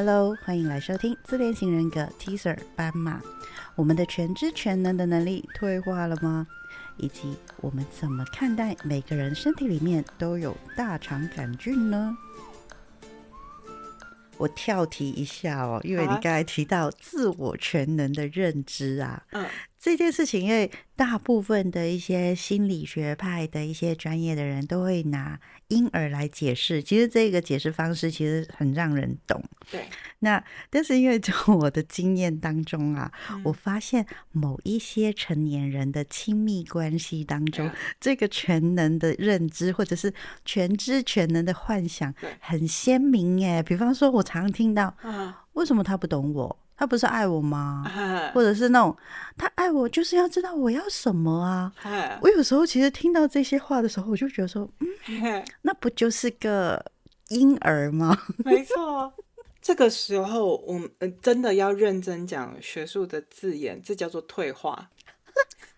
Hello，欢迎来收听自恋型人格 Teaser 斑马。我们的全知全能的能力退化了吗？以及我们怎么看待每个人身体里面都有大肠杆菌呢？我跳题一下哦，因为你刚才提到自我全能的认知啊，嗯，这件事情，因为大部分的一些心理学派的一些专业的人都会拿婴儿来解释，其实这个解释方式其实很让人懂。对，那但是因为从 我的经验当中啊，嗯我发现某一些成年人的亲密关系当中嗯，这个全能的认知或者是全知全能的幻想很鲜明耶。比方说，我常听到，啊为什么他不懂我？他不是爱我吗？啊 或者是那种他爱我，就是要知道我要什么啊。啊我有时候其实听到这些话的时候，我就觉得说，嗯，那不就是个婴儿吗？没错。这个时候，我们呃真的要认真讲学术的字眼，这叫做退化，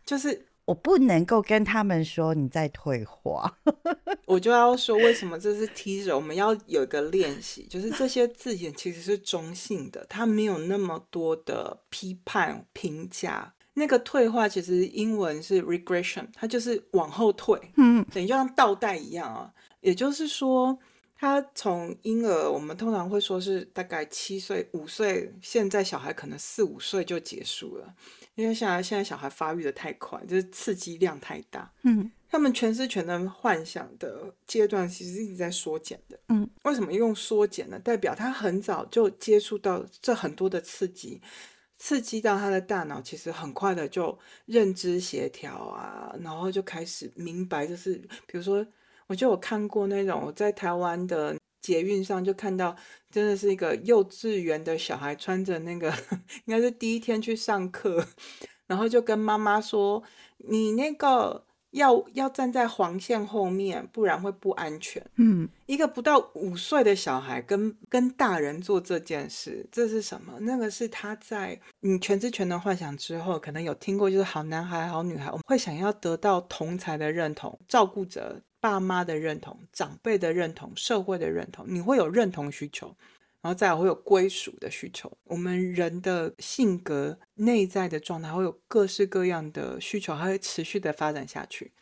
就是我不能够跟他们说你在退化。我就要说为什么这是 teaser，我们要有一个练习，就是这些字眼其实是中性的，它没有那么多的批判评价。那个退化其实英文是 regression，它就是往后退，嗯，等于就像倒带一样啊。也就是说，他从婴儿，我们通常会说是大概七岁、五岁，现在小孩可能四五岁就结束了，因为现在现在小孩发育的太快，就是刺激量太大。嗯他们全知全能幻想的阶段其实一直在缩减的。嗯，为什么用缩减呢？代表他很早就接触到这很多的刺激，刺激到他的大脑，其实很快的就认知协调啊，然后就开始明白，就是比如说，我就有看过那种我在台湾的捷运上就看到，真的是一个幼稚园的小孩穿着那个，应该是第一天去上课，然后就跟妈妈说：“你那个要要站在黄线后面，不然会不安全。”嗯一个不到五岁的小孩跟跟大人做这件事，这是什么？那个是他在你全知全能幻想之后，可能有听过，就是好男孩、好女孩，我们会想要得到同才的认同、照顾者、爸妈的认同、长辈的认同、社会的认同，你会有认同需求。然后再来会有归属的需求，我们人的性格内在的状态会有各式各样的需求，还会持续的发展下去。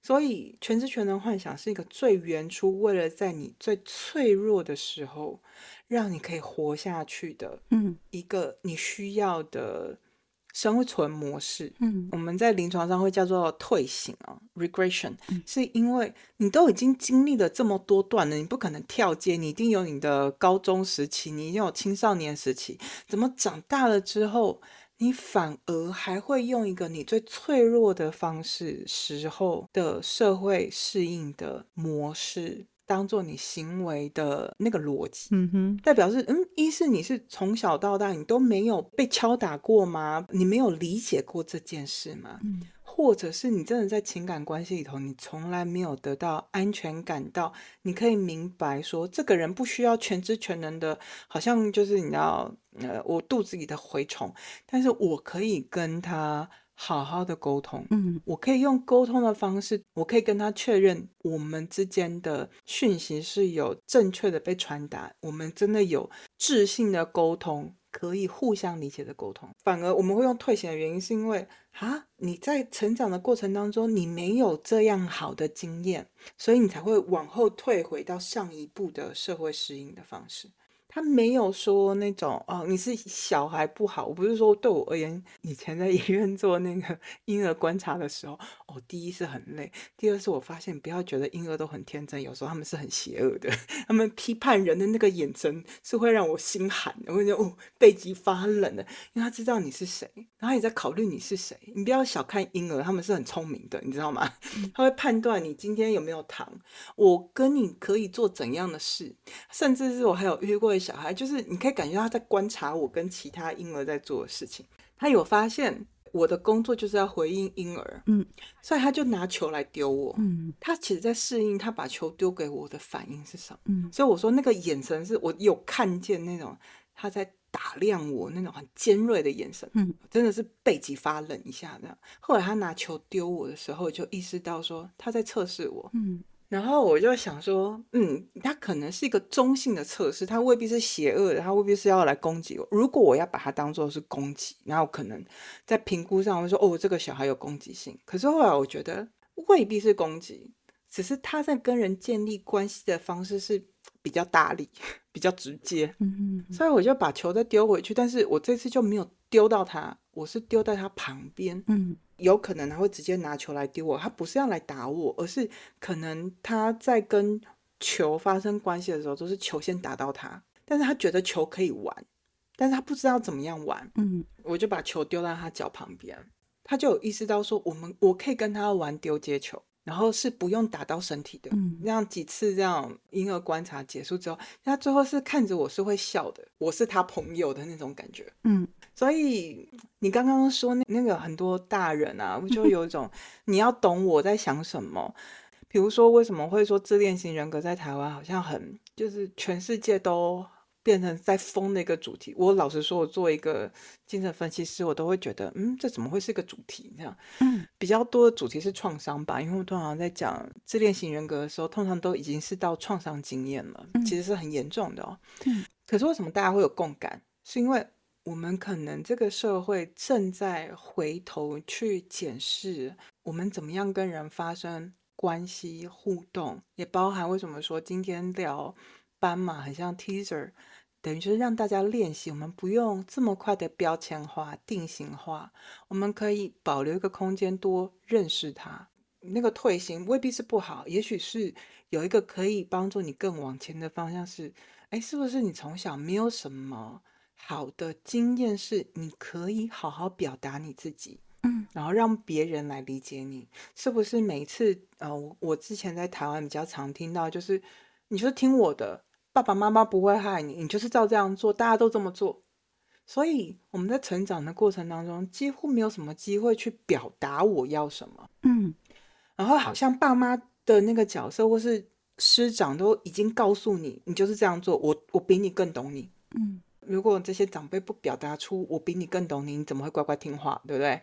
所以，全知全能幻想是一个最原初，为了在你最脆弱的时候，让你可以活下去的嗯一个你需要的生存模式。嗯我们在临床上会叫做退行啊，regression，、嗯是因为你都已经经历了这么多段了，你不可能跳阶，你一定有你的高中时期，你一定有青少年时期，怎么长大了之后，你反而还会用一个你最脆弱的方式时候的社会适应的模式，当做你行为的那个逻辑。嗯哼，代表是，嗯，一是你是从小到大你都没有被敲打过吗？你没有理解过这件事吗？嗯或者是你真的在情感关系里头，你从来没有得到安全感到，你可以明白说，这个人不需要全知全能的，好像就是你要，呃，我肚子里的蛔虫，但是我可以跟他好好的沟通，嗯我可以用沟通的方式，我可以跟他确认我们之间的讯息是有正确的被传达，我们真的有智性的沟通，可以互相理解的沟通。反而我们会用退行的原因，是因为啊，你在成长的过程当中，你没有这样好的经验，所以你才会往后退回到上一步的社会适应的方式。他没有说那种哦，你是小孩不好。我不是说对我而言，以前在医院做那个 婴儿观察的时候，哦，第一是很累，第二是我发现不要觉得婴儿都很天真，有时候他们是很邪恶的，他们批判人的那个眼神是会让我心寒的，我会觉得哦背脊发冷的，因为他知道你是谁，然后也在考虑你是谁。你不要小看婴儿，他们是很聪明的，你知道吗？他会判断你今天有没有糖，我跟你可以做怎样的事，甚至是我还有遇过的小孩，就是你可以感觉到他在观察我跟其他婴儿在做的事情，他有发现我的工作就是要回应婴儿，嗯，所以他就拿球来丢我，嗯。他其实在适应他把球丢给我的反应是什么，嗯。所以我说那个眼神是我有看见那种他在打量我那种很尖锐的眼神，嗯，真的是背脊发冷一下这样。后来他拿球丢我的时候，就意识到说他在测试我，嗯然后我就想说，嗯，它可能是一个中性的测试，它未必是邪恶的，它未必是要来攻击我。如果我要把它当做是攻击，然后可能在评估上会说，哦，这个小孩有攻击性。可是后来我觉得未必是攻击，只是他在跟人建立关系的方式是比较大力、比较直接。嗯所以我就把球再丢回去，但是我这次就没有丢到他，我是丢在他旁边。嗯有可能他会直接拿球来丢我，他不是要来打我，而是可能他在跟球发生关系的时候，都是球先打到他，但是他觉得球可以玩，但是他不知道怎么样玩，嗯我就把球丢在他脚旁边，他就有意识到说，我们我可以跟他玩丢接球，然后是不用打到身体的，嗯这样几次这样婴儿观察结束之后，他最后是看着我是会笑的，我是他朋友的那种感觉。嗯所以你刚刚说那那个很多大人啊，我就有一种你要懂我在想什么。比如说，为什么会说自恋型人格在台湾好像很就是全世界都变成在疯的一个主题？我老实说，我作为一个精神分析师，我都会觉得，嗯，这怎么会是个主题？这样嗯比较多的主题是创伤吧，因为我通常在讲自恋型人格的时候，通常都已经是到创伤经验了，嗯其实是很严重的哦。嗯可是为什么大家会有共感？是因为我们可能这个社会正在回头去检视我们怎么样跟人发生关系互动，也包含为什么说今天聊斑马很像 teaser，等于就是让大家练习，我们不用这么快的标签化、定型化，我们可以保留一个空间，多认识它。那个退行未必是不好，也许是有一个可以帮助你更往前的方向是，哎，是不是你从小没有什么好的经验，是你可以好好表达你自己，嗯然后让别人来理解你？是不是每一次，呃，我我之前在台湾比较常听到，就是你就是听我的，爸爸妈妈不会害你，你就是照这样做，大家都这么做。所以我们在成长的过程当中，几乎没有什么机会去表达我要什么。嗯然后好像爸妈的那个角色或是师长都已经告诉你，你就是这样做，我我比你更懂你。嗯如果这些长辈不表达出我比你更懂你，你怎么会乖乖听话，对不对？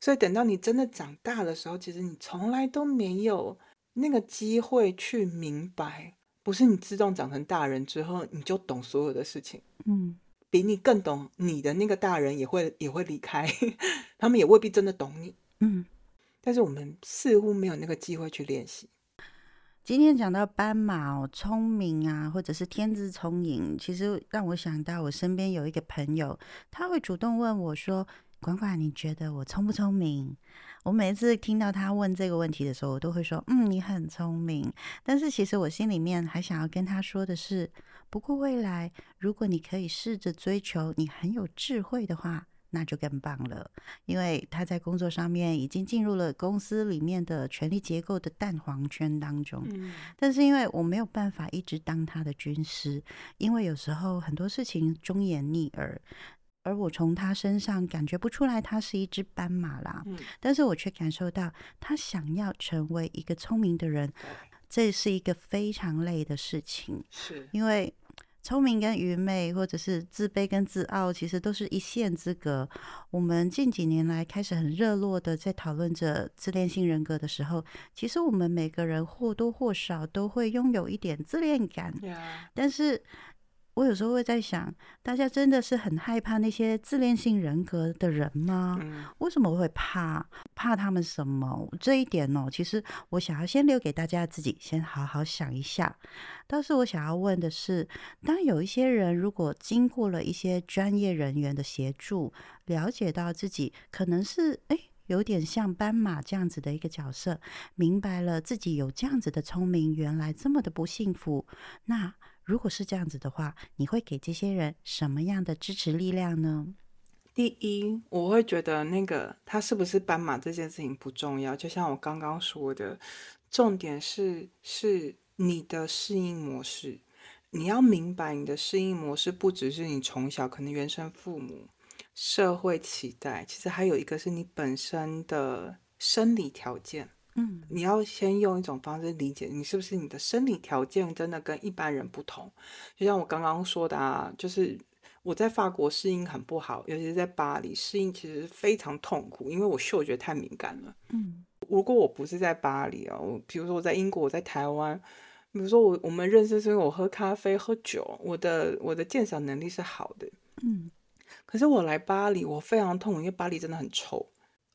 所以等到你真的长大的时候，其实你从来都没有那个机会去明白，不是你自动长成大人之后你就懂所有的事情。嗯比你更懂你的那个大人也会也会离开，他们也未必真的懂你。嗯。但是我们似乎没有那个机会去练习。今天讲到斑马哦，聪明啊，或者是天资聪颖，其实让我想到我身边有一个朋友，他会主动问我说：“管管，你觉得我聪不聪明？”我每次听到他问这个问题的时候，我都会说：“嗯，你很聪明。”但是其实我心里面还想要跟他说的是，不过未来如果你可以试着追求你很有智慧的话，那就更棒了。因为他在工作上面已经进入了公司里面的权力结构的蛋黄圈当中。嗯但是因为我没有办法一直当他的军师，因为有时候很多事情忠言逆耳，而我从他身上感觉不出来他是一只斑马啦，嗯，但是我却感受到他想要成为一个聪明的人，这是一个非常累的事情，是，因为。聪明跟愚昧，或者是自卑跟自傲，其实都是一线之隔。我们近几年来开始很热络的在讨论着自恋性人格的时候，其实我们每个人或多或少都会拥有一点自恋感，呀，但是我有时候会在想，大家真的是很害怕那些自恋性人格的人吗？嗯为什么会怕？怕他们什么？这一点哦，其实我想要先留给大家自己先好好想一下。但是我想要问的是，当有一些人如果经过了一些专业人员的协助，了解到自己可能是诶有点像斑马这样子的一个角色，明白了自己有这样子的聪明，原来这么的不幸福，那如果是这样子的话，你会给这些人什么样的支持力量呢？第一，我会觉得那个他是不是斑马这件事情不重要，就像我刚刚说的，重点是是你的适应模式。你要明白，你的适应模式不只是你从小可能原生父母、社会期待，其实还有一个是你本身的生理条件。嗯你要先用一种方式理解你是不是你的生理条件真的跟一般人不同。就像我刚刚说的啊，就是我在法国适应很不好，尤其是在巴黎适应其实非常痛苦，因为我嗅觉太敏感了。嗯如果我不是在巴黎啊，我比如说我在英国，我在台湾，比如说我我们认识是因为我喝咖啡喝酒，我的我的鉴赏能力是好的，嗯可是我来巴黎，我非常痛苦，因为巴黎真的很臭，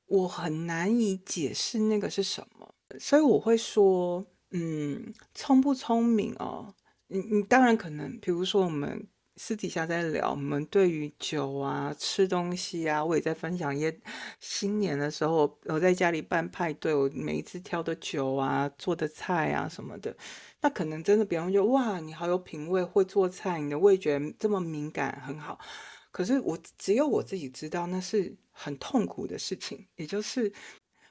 我很难以解释那个是什么，所以我会说，嗯，聪不聪明哦？你你当然可能，比如说我们私底下在聊，我们对于酒啊、吃东西啊，我也在分享一些新年的时候，我在家里办派对，我每一次挑的酒啊、做的菜啊什么的，那可能真的别人就哇，你好有品味，会做菜，你的味觉这么敏感，很好。可是我只有我自己知道，那是很痛苦的事情。也就是，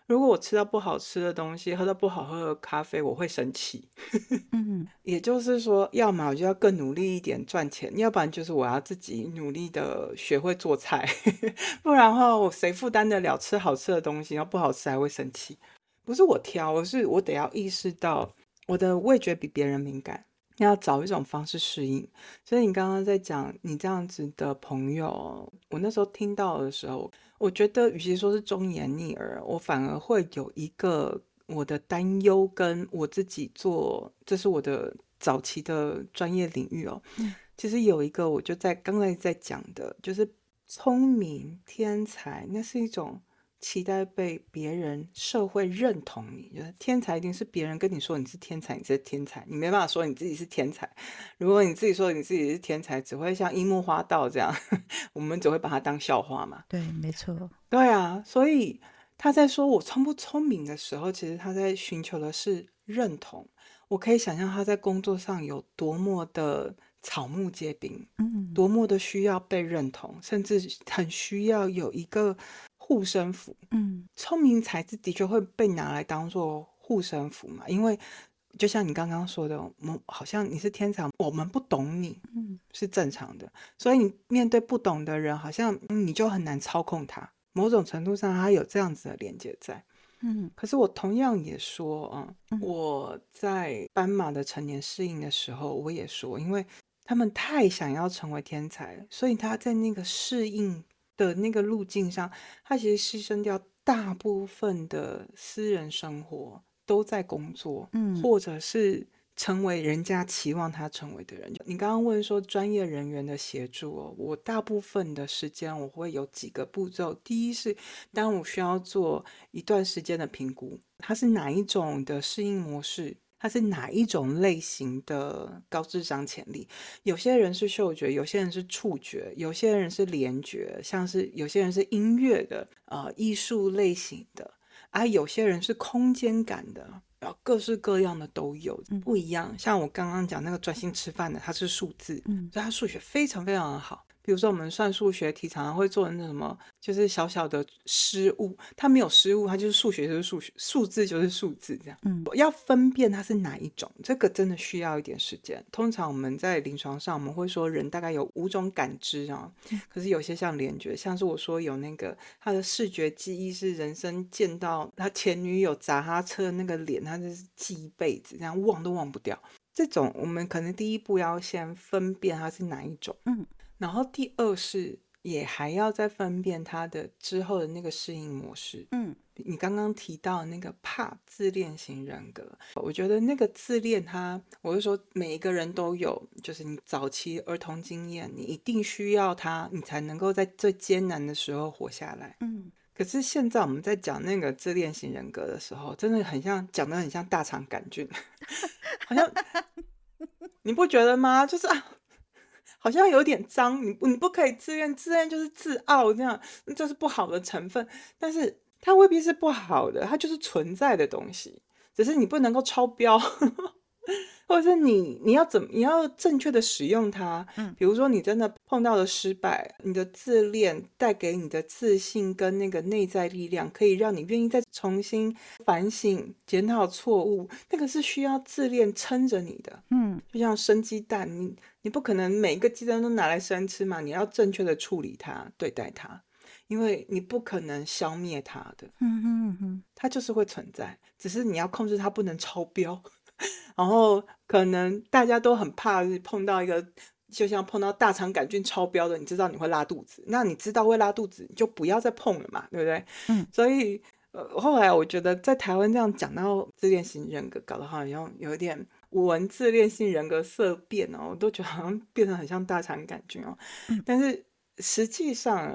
如果我吃到不好吃的东西，喝到不好喝的咖啡，我会生气。嗯也就是说，要么我就要更努力一点赚钱，要不然就是我要自己努力的学会做菜，不然的话，我谁负担得了吃好吃的东西，然后不好吃还会生气。不是我挑，而是我得要意识到我的味觉比别人敏感。要找一种方式适应，所以你刚刚在讲你这样子的朋友，我那时候听到的时候，我觉得与其说是忠言逆耳，我反而会有一个我的担忧，跟我自己做，这是我的早期的专业领域哦。嗯其实有一个，我就在刚才在讲的，就是聪明天才，那是一种期待被别人社会认同你。就是天才一定是别人跟你说你是天才，你是天才，你没办法说你自己是天才。如果你自己说你自己是天才，只会像樱木花道这样，我们只会把它当笑话嘛。对，没错，对啊，所以他在说我聪不聪明的时候，其实他在寻求的是认同。我可以想象他在工作上有多么的草木皆兵，嗯多么的需要被认同，甚至很需要有一个护身符。嗯聪明才智的确会被拿来当做护身符嘛，因为就像你刚刚说的，我们好像你是天才，我们不懂你嗯是正常的，所以你面对不懂的人，好像嗯你就很难操控他。某种程度上，他有这样子的连接在。嗯可是我同样也说，嗯，嗯我在斑马的成年适应的时候，我也说，因为他们太想要成为天才，所以他在那个适应的那个路径上，他其实牺牲掉大部分的私人生活，都在工作，嗯或者是成为人家期望他成为的人。你刚刚问说专业人员的协助哦，我大部分的时间我会有几个步骤。第一是，当我需要做一段时间的评估，它是哪一种的适应模式。它是哪一种类型的高智商潜力？有些人是嗅觉，有些人是触觉，有些人是联觉，像是有些人是音乐的，呃，艺术类型的，啊，有些人是空间感的，然后各式各样的都有，嗯不一样。像我刚刚讲那个专心吃饭的，他是数字，嗯所以他数学非常非常的好。比如说我们算数学题常常会做那什么，就是小小的失误，他没有失误，他就是数学就是数学，数字就是数字这样。嗯要分辨它是哪一种，这个真的需要一点时间。通常我们在临床上，我们会说人大概有五种感知啊，可是有些像联觉，像是我说有那个他的视觉记忆是人生见到他前女友砸他车的那个脸，他就是记一辈子，这样忘都忘不掉。这种我们可能第一步要先分辨它是哪一种，嗯，然后第二是也还要再分辨他的之后的那个适应模式，嗯你刚刚提到那个怕自恋型人格，我觉得那个自恋他，我是说每一个人都有，就是你早期儿童经验，你一定需要他，你才能够在最艰难的时候活下来。嗯可是现在我们在讲那个自恋型人格的时候，真的很像讲的很像大肠杆菌，好像 你不觉得吗？就是啊，好像有点脏，你你不可以自愿，自愿就是自傲，这样这是不好的成分。但是它未必是不好的，它就是存在的东西，只是你不能够超标。或者是你你要怎么你要正确的使用它，嗯比如说你真的碰到了失败，你的自恋带给你的自信跟那个内在力量，可以让你愿意再重新反省、检讨错误，那个是需要自恋撑着你的。嗯就像生鸡蛋，你你不可能每一个鸡蛋都拿来生吃嘛，你要正确的处理它、对待它，因为你不可能消灭它的，嗯嗯嗯它就是会存在，只是你要控制它不能超标。然后可能大家都很怕碰到一个，就像碰到大肠杆菌超标的，你知道你会拉肚子，那你知道会拉肚子，你就不要再碰了嘛，对不对？嗯，所以呃，后来我觉得在台湾这样讲到自恋型人格，搞得好像有一点文自恋性人格色变哦，我都觉得好像变得很像大肠杆菌哦。但是实际上，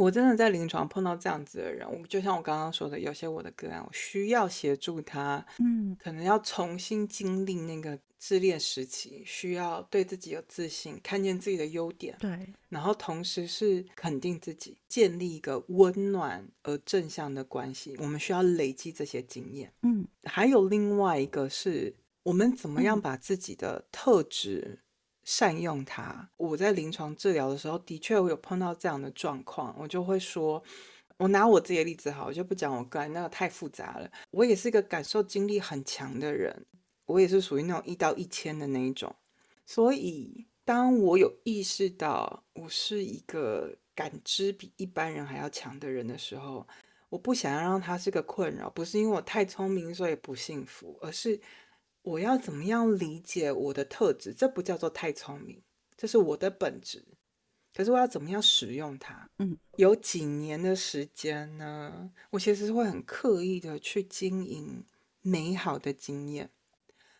我真的在临床碰到这样子的人，我就像我刚刚说的，有些我的个案，我需要协助他，嗯可能要重新经历那个自恋时期，需要对自己有自信，看见自己的优点，对，然后同时是肯定自己，建立一个温暖而正向的关系。我们需要累积这些经验。嗯还有另外一个是，我们怎么样嗯把自己的特质善用它。我在临床治疗的时候，的确我有碰到这样的状况，我就会说。我拿我自己的例子好，我就不讲我个人，那个太复杂了。我也是一个感受经历很强的人，我也是属于那种一到一千的那一种。所以，当我有意识到我是一个感知比一般人还要强的人的时候，我不想要让他是个困扰，不是因为我太聪明所以不幸福，而是我要怎么样理解我的特质，这不叫做太聪明，这是我的本质。可是我要怎么样使用它？嗯，有几年的时间呢，我其实会很刻意的去经营美好的经验。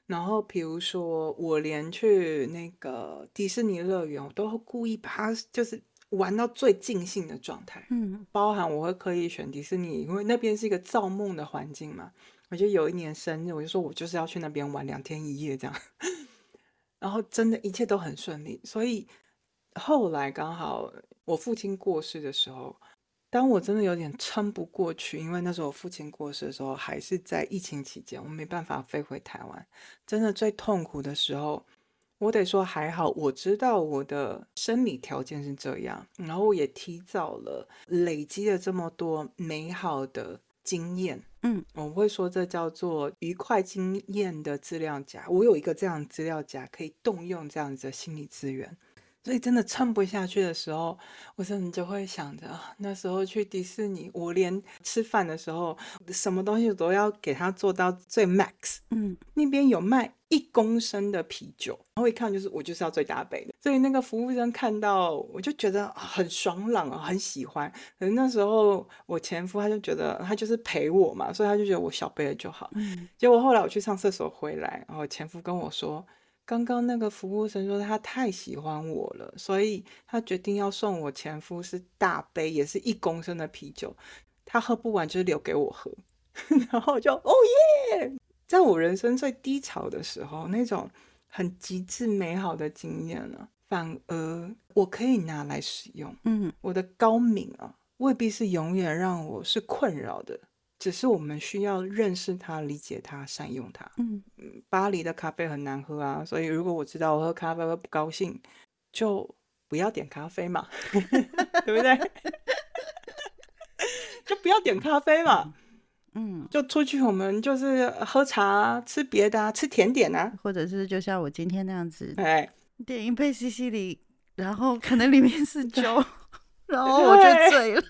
然后，比如说，我连去那个迪士尼乐园，我都会故意把它就是玩到最尽兴的状态。嗯包含我会刻意选迪士尼，因为那边是一个造梦的环境嘛。我就有一年生日，我就说我就是要去那边玩两天一夜这样，然后真的一切都很顺利。所以后来刚好我父亲过世的时候，当我真的有点撑不过去，因为那时候我父亲过世的时候还是在疫情期间，我没办法飞回台湾，真的最痛苦的时候。我得说还好，我知道我的生理条件是这样，然后我也提早了累积了这么多美好的经验。嗯，我会说这叫做愉快经验的资料夹。我有一个这样资料夹，可以动用这样子的心理资源。所以真的撑不下去的时候，我真的就会想着啊，那时候去迪士尼，我连吃饭的时候，什么东西都要给他做到最 max。嗯那边有卖一公升的啤酒，然后一看就是我就是要最大杯的，所以那个服务生看到我就觉得啊很爽朗啊，很喜欢。可是那时候我前夫他就觉得他就是陪我嘛，所以他就觉得我小杯的就好。嗯结果后来我去上厕所回来，然后前夫跟我说，刚刚那个服务生说他太喜欢我了，所以他决定要送我前夫是大杯，也是一公升的啤酒，他喝不完就是留给我喝。然后就哦耶！在我人生最低潮的时候，那种很极致美好的经验呢，反而我可以拿来使用。嗯我的高敏啊，未必是永远让我是困扰的，只是我们需要认识它、理解它、善用它。嗯巴黎的咖啡很难喝啊，所以如果我知道我喝咖啡会不高兴，就不要点咖啡嘛，对不对？就不要点咖啡嘛，嗯，就出去我们就是喝茶啊、吃别的啊、吃甜点啊，或者是就像我今天那样子，哎，点一杯西西里，然后可能里面是酒，然后我就醉了。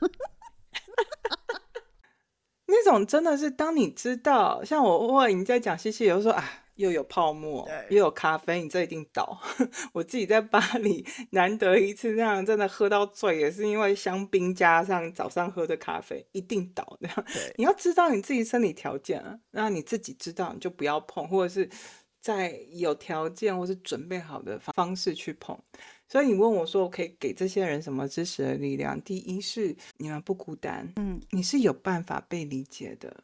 那种真的是当你知道，像我偶尔你在讲西西，有时候啊。又有泡沫，又有咖啡，你这一定倒。我自己在巴黎难得一次这样真的喝到醉，也是因为香槟加上早上喝的咖啡，一定倒的。对，你要知道你自己身体条件啊，那你自己知道你就不要碰，或者是在有条件或是准备好的方方式去碰。所以你问我说，我可以给这些人什么支持的力量？第一是你们不孤单，嗯你是有办法被理解的，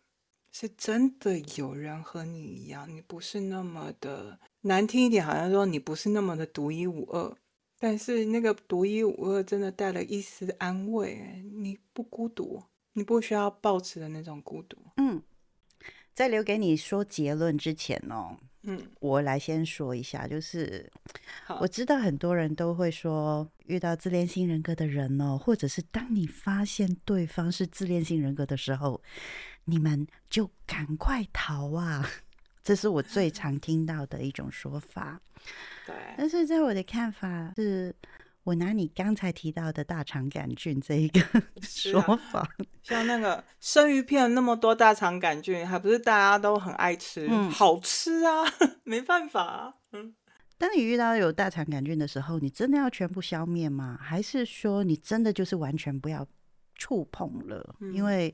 是真的有人和你一样，你不是那么的难听一点，好像说你不是那么的独一无二。但是那个独一无二真的带了一丝安慰，哎你不孤独，你不需要抱持的那种孤独。嗯，在留给你说结论之前哦，嗯，我来先说一下，就是我知道很多人都会说，遇到自恋性人格的人哦，或者是当你发现对方是自恋性人格的时候，你们就赶快逃啊！这是我最常听到的一种说法。对，但是在我的看法是，我拿你刚才提到的大肠杆菌这一个 说法，像那个生鱼片那么多大肠杆菌，还不是大家都很爱吃，嗯好吃啊，没办法啊。嗯，当你遇到有大肠杆菌的时候，你真的要全部消灭吗？还是说你真的就是完全不要触碰了？嗯因为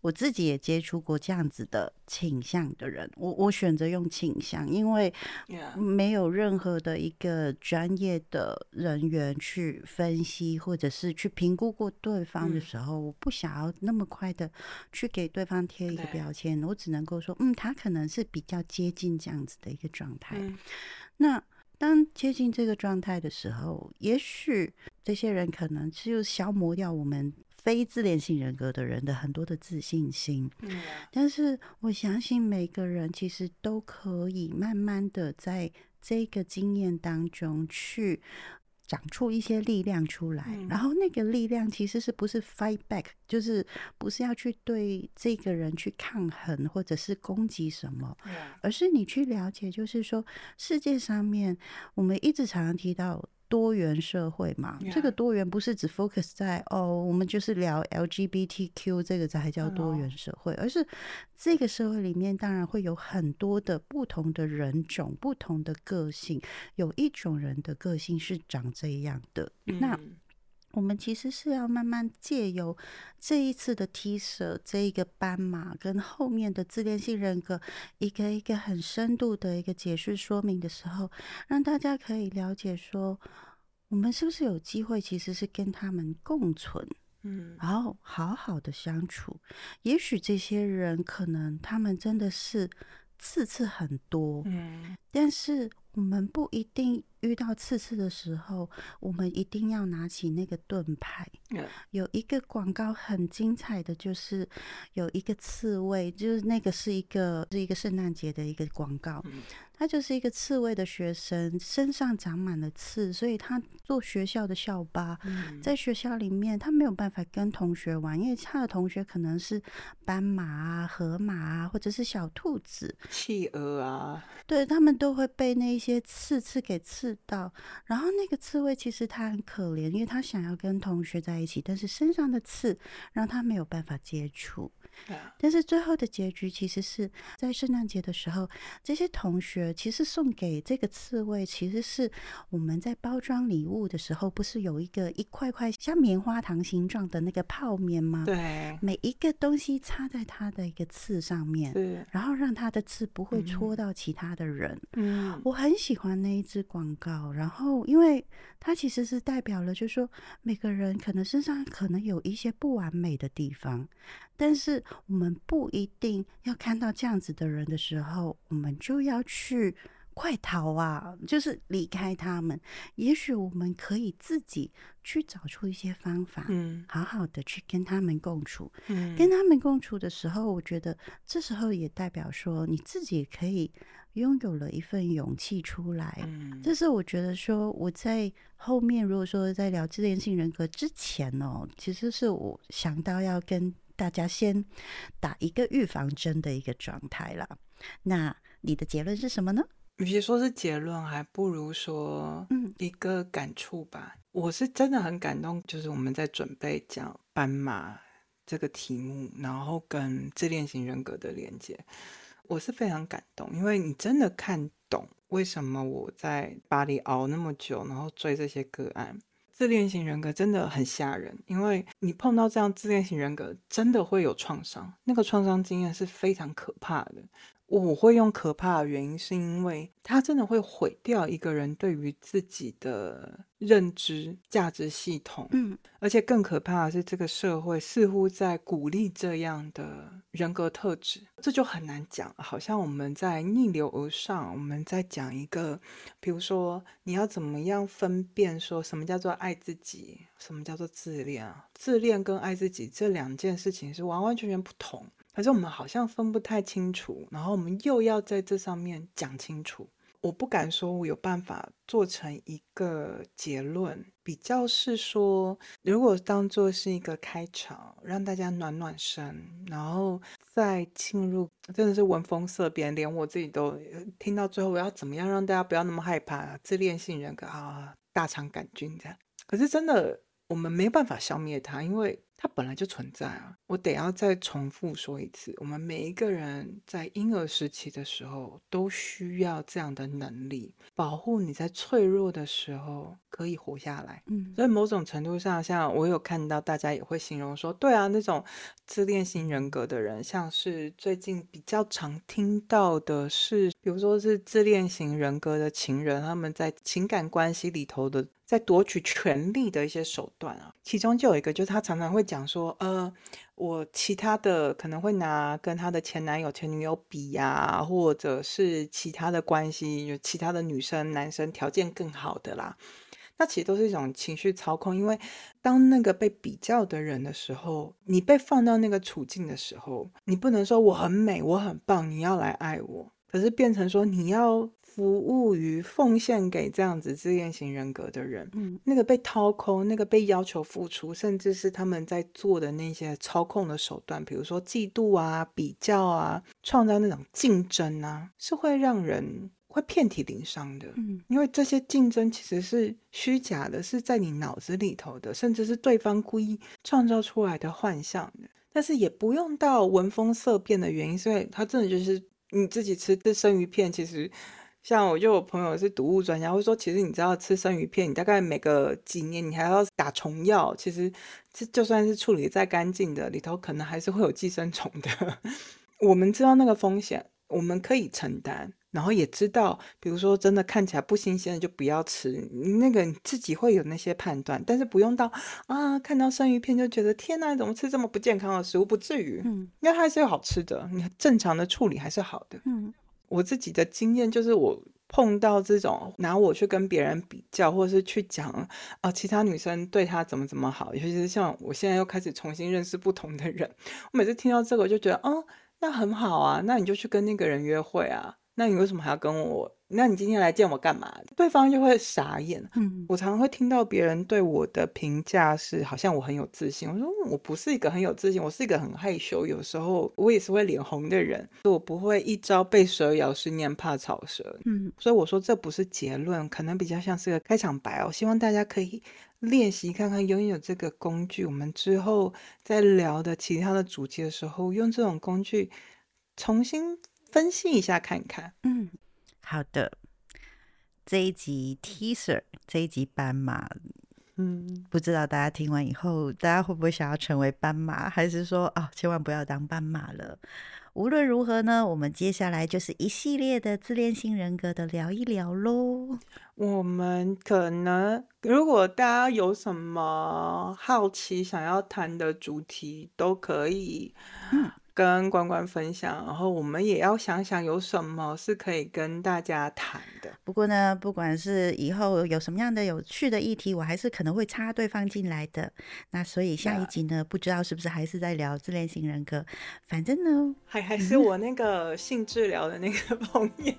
我自己也接触过这样子的倾向的人，我我选择用倾向，因为没有任何的一个专业的人员去分析或者是去评估过对方的嗯。时候，我不想要那么快的去给对方贴一个标签，我只能够说，嗯，他可能是比较接近这样子的一个状态。嗯。那当接近这个状态的时候，也许这些人可能就消磨掉我们非自恋性人格的人的很多的自信心。嗯但是我相信每个人其实都可以慢慢的在这个经验当中去长出一些力量出来，嗯然后那个力量其实是不是 fight back，就是不是要去对这个人去抗衡或者是攻击什么而是你去了解，就是说世界上面我们一直常常提到多元社会嘛这个多元不是只 focus 在哦，我们就是聊 LGBTQ 这个才叫多元社会，而是这个社会里面当然会有很多的不同的人种、不同的个性，有一种人的个性是长这样的，那。嗯我们其实是要慢慢借由这一次的 T 社这一个斑马跟后面的自恋性人格一个一个很深度的一个解释说明的时候，让大家可以了解说，我们是不是有机会其实是跟他们共存，嗯然后好好的相处。也许这些人可能他们真的是次次很多，嗯但是我们不一定遇到刺刺的时候，我们一定要拿起那个盾牌。有一个广告很精彩的，就是有一个刺猬，就是那个是一个是一个圣诞节的一个广告嗯，他就是一个刺猬的学生，身上长满了刺，所以他做学校的校巴。嗯在学校里面，他没有办法跟同学玩，因为他的同学可能是斑马啊、河马啊，或者是小兔子，企鹅啊，对他们都会被那一些些刺刺给刺到，然后那个刺猬其实它很可怜，因为它想要跟同学在一起，但是身上的刺让它没有办法接触。但是最后的结局其实是在圣诞节的时候，这些同学其实送给这个刺猬，其实是我们在包装礼物的时候，不是有一个一块块像棉花糖形状的那个泡面吗？对，每一个东西插在它的一个刺上面，然后让它的刺不会嗯戳到其他的人。嗯我很喜欢那一支广告，然后因为它其实是代表了，就是说每个人可能身上可能有一些不完美的地方，但是我们不一定要看到这样子的人的时候，我们就要去快逃啊，就是离开他们。也许我们可以自己去找出一些方法，嗯好好的去跟他们共处。嗯，跟他们共处的时候，我觉得这时候也代表说你自己可以拥有了一份勇气出来。嗯这是我觉得说我在后面如果说在聊自恋性人格之前哦，其实是我想到要跟大家先打一个预防针的一个状态啦。那你的结论是什么呢？与其说是结论，还不如说嗯一个感触吧。我是真的很感动，就是我们在准备讲斑马这个题目，然后跟自恋型人格的连接，我是非常感动，因为你真的看懂为什么我在巴黎熬那么久，然后追这些个案。自恋型人格真的很吓人，因为你碰到这样自恋型人格，真的会有创伤，那个创伤经验是非常可怕的。我会用可怕的原因，是因为它真的会毁掉一个人对于自己的认知、价值系统。嗯而且更可怕的是，这个社会似乎在鼓励这样的人格特质，这就很难讲。好像我们在逆流而上，我们在讲一个，比如说你要怎么样分辨说什么叫做爱自己，什么叫做自恋啊？自恋跟爱自己这两件事情是完完全全不同。可是我们好像分不太清楚，然后我们又要在这上面讲清楚。我不敢说我有办法做成一个结论，比较是说，如果当做是一个开场，让大家暖暖身，然后再进入，真的是闻风色变，连我自己都听到最后，我要怎么样让大家不要那么害怕自恋性人格啊，大肠杆菌这样。可是真的，我们没有办法消灭它，因为它本来就存在啊。我得要再重复说一次，我们每一个人在婴儿时期的时候都需要这样的能力，保护你在脆弱的时候可以活下来。嗯所以某种程度上，像我有看到大家也会形容说，对啊，那种自恋型人格的人，像是最近比较常听到的是，比如说是自恋型人格的情人，他们在情感关系里头的在夺取权力的一些手段啊，其中就有一个，就是他常常会讲说，呃，我其他的可能会拿跟他的前男友、前女友比呀、或者是其他的关系，有其他的女生、男生条件更好的啦。那其实都是一种情绪操控，因为当那个被比较的人的时候，你被放到那个处境的时候，你不能说我很美，我很棒，你要来爱我，可是变成说你要服务于、奉献给这样子自恋型人格的人，嗯那个被掏空，那个被要求付出，甚至是他们在做的那些操控的手段，比如说嫉妒啊、比较啊，创造那种竞争啊，是会让人会遍体鳞伤的。嗯因为这些竞争其实是虚假的，是在你脑子里头的，甚至是对方故意创造出来的幻象的。但是也不用到闻风色变的原因，所以他真的就是你自己吃这生鱼片，其实像我就有朋友是毒物专家，会说，其实你知道吃生鱼片，你大概每个几年你还要打虫药，其实这就算是处理再干净的，里头可能还是会有寄生虫的。我们知道那个风险，我们可以承担，然后也知道，比如说真的看起来不新鲜的就不要吃，那个你自己会有那些判断，但是不用到啊看到生鱼片就觉得天哪，怎么吃这么不健康的食物？不至于，嗯因为它还是有好吃的，你正常的处理还是好的。嗯我自己的经验就是，我碰到这种拿我去跟别人比较，或者是去讲啊、其他女生对她怎么怎么好，尤其是像我现在又开始重新认识不同的人，我每次听到这个，我就觉得，哦，那很好啊，那你就去跟那个人约会啊，那你为什么还要跟我？那你今天来见我干嘛？对方就会傻眼。嗯我常常会听到别人对我的评价是，好像我很有自信。我说嗯我不是一个很有自信，我是一个很害羞，有时候我也是会脸红的人。我不会一朝被蛇咬，十年怕草蛇。嗯所以我说这不是结论，可能比较像是个开场白哦。希望大家可以练习看看，拥有这个工具，我们之后在聊的其他的主题的时候，用这种工具重新分析一下看看。嗯，好的。这一集 teaser，这一集斑马，嗯，不知道大家听完以后，大家会不会想要成为斑马，还是说啊，千万不要当斑马了？无论如何呢，我们接下来就是一系列的自恋性人格的聊一聊喽。我们可能如果大家有什么好奇想要谈的主题，都可以嗯跟关关分享，然后我们也要想想有什么是可以跟大家谈的。不过呢，不管是以后有什么样的有趣的议题，我还是可能会插对方进来的。那所以下一集呢，不知道是不是还是在聊自恋型人格。反正呢，还还是我那个性治疗的那个 朋友，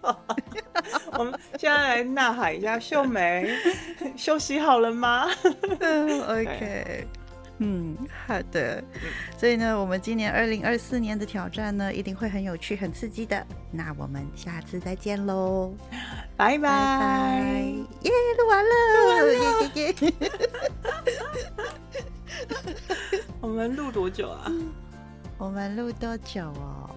我们现在来呐喊一下，秀梅，休息好了吗？嗯，OK，嗯，好的。所以呢，我们今年二零二四年的挑战呢，一定会很有趣、很刺激的。那我们下次再见喽，拜拜拜！耶，录完了，耶耶耶！我们录多久啊？我们录多久哦？